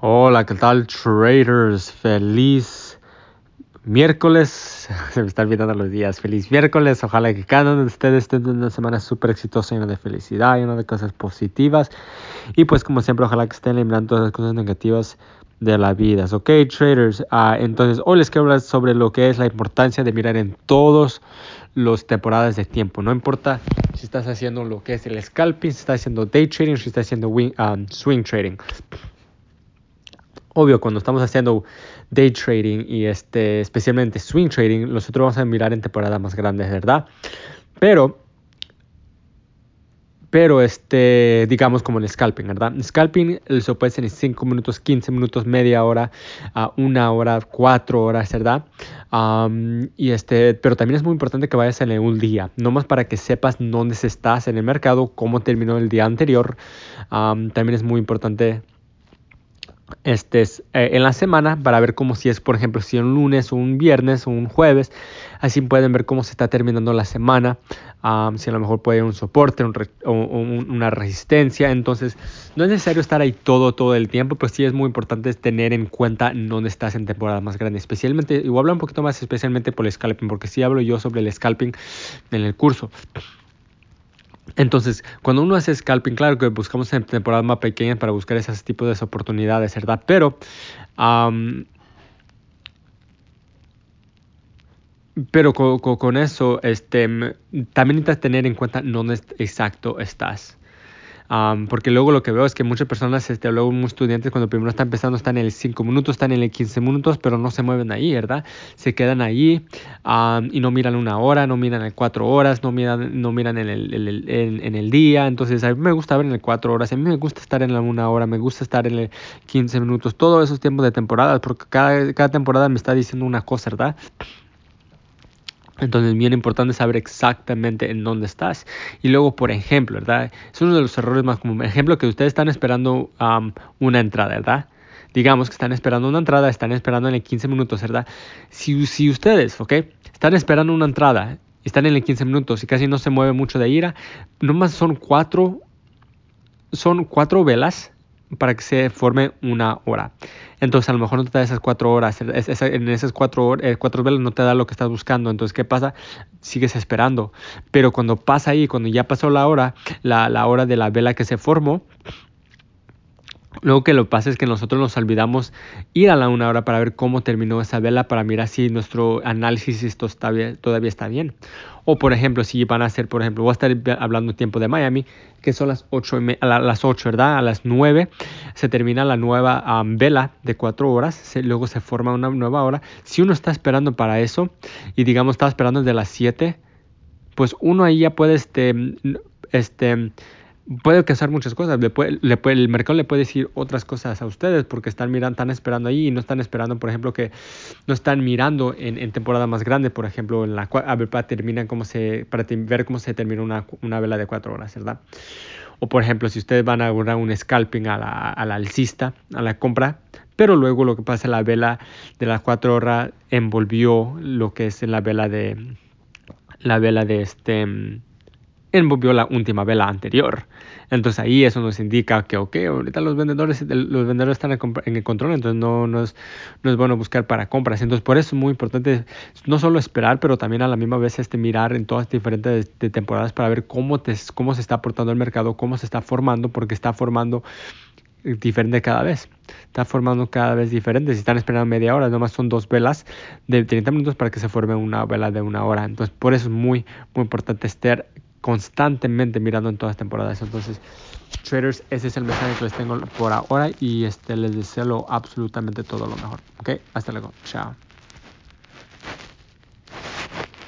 Hola, ¿qué tal traders? Feliz miércoles. Se me están olvidando los días. Feliz miércoles. Ojalá que cada uno de ustedes en una semana súper exitosa, llena de felicidad, llena de cosas positivas. Y pues como siempre, ojalá que estén eliminando todas las cosas negativas de la vida. Ok, traders. Uh, entonces, hoy les quiero hablar sobre lo que es la importancia de mirar en todos los temporadas de tiempo. No importa si estás haciendo lo que es el scalping, si estás haciendo day trading, si estás haciendo um, swing trading obvio, cuando estamos haciendo day trading y este, especialmente swing trading, nosotros vamos a mirar en temporadas más grandes, ¿verdad? Pero, pero este, digamos como el scalping, ¿verdad? Scalping se puede ser en 5 minutos, 15 minutos, media hora, a una hora, 4 horas, ¿verdad? y este, pero también es muy importante que vayas en un día, no más para que sepas dónde estás en el mercado, cómo terminó el día anterior. también es muy importante este es, eh, en la semana para ver cómo si es, por ejemplo, si un lunes o un viernes o un jueves. Así pueden ver cómo se está terminando la semana. si a lo mejor puede un soporte o una resistencia. Entonces, no es necesario estar ahí todo, todo el tiempo, pero sí es muy importante tener en cuenta dónde estás en temporada más grande. Especialmente, y voy a hablar un poquito más especialmente por el scalping, porque sí hablo yo sobre el scalping en el curso. Entonces, cuando uno hace scalping, claro que buscamos en temporadas más pequeñas para buscar esos tipos de oportunidades, ¿verdad? Pero, pero con, eso, este, también necesitas tener en cuenta dónde exacto estás porque luego lo que veo es que muchas personas, este, luego muchos estudiantes cuando primero están empezando están en el 5 minutos, están en el 15 minutos, pero no se mueven ahí, ¿verdad? Se quedan ahí y no miran una hora, no miran el 4 horas, no miran, no miran en el, en, el día. Entonces a mí me gusta ver en el 4 horas, a mí me gusta estar en la una hora, me gusta estar en el 15 minutos, todos esos tiempos de temporada, porque cada, cada temporada me está diciendo una cosa, ¿verdad? Entonces, bien importante saber exactamente en dónde estás. Y luego, por ejemplo, ¿verdad? Es uno de los errores más comunes. Ejemplo, que ustedes están esperando una entrada, ¿verdad? Digamos que están esperando una entrada, están esperando en el 15 minutos, ¿verdad? Si, ustedes, ¿ok? Están esperando una entrada, están en el 15 minutos y casi no se mueve mucho de ira, nomás son cuatro, son cuatro velas para que se forme una hora. Entonces a lo mejor no te da esas cuatro horas, en esas cuatro, eh, cuatro velas no te da lo que estás buscando. Entonces, ¿qué pasa? Sigues esperando. Pero cuando pasa ahí, cuando ya pasó la hora, la, la hora de la vela que se formó, Luego que lo pasa es que nosotros nos olvidamos ir a la una hora para ver cómo terminó esa vela, para mirar si nuestro análisis esto está todavía está bien. O por ejemplo, si van a hacer, por ejemplo, voy a estar hablando tiempo de Miami, que son las 8, a las 8 ¿verdad? A las 9 se termina la nueva vela de 4 horas, luego se forma una nueva hora. Si uno está esperando para eso y digamos está esperando desde las 7, pues uno ahí ya puede este, este puede causar muchas cosas. Le puede, le puede, el mercado le puede decir otras cosas a ustedes porque están mirando, están esperando ahí y no están esperando, por ejemplo, que no están mirando en, temporada más grande, por ejemplo, en la a ver para terminar cómo se, para ver cómo se termina una, una vela de cuatro horas, ¿verdad? O por ejemplo, si ustedes van a agarrar un scalping a la, a la alcista, a la compra, pero luego lo que pasa, la vela de las cuatro horas envolvió lo que es la vela de la vela de este envolvió la última vela anterior. Entonces ahí eso nos indica que, ok, ahorita los vendedores, los vendedores están en el control, entonces no, no, es, no es bueno buscar para compras. Entonces por eso es muy importante no solo esperar, pero también a la misma vez este, mirar en todas diferentes temporadas para ver cómo, te, cómo se está aportando el mercado, cómo se está formando, porque está formando diferente cada vez. Está formando cada vez diferente. Si están esperando media hora, nomás son dos velas de 30 minutos para que se forme una vela de una hora. Entonces, por eso es muy, muy importante estar constantemente mirando en todas las temporadas. Entonces, traders, ese es el mensaje que les tengo por ahora y este, les deseo absolutamente todo lo mejor. Ok, hasta luego. Chao.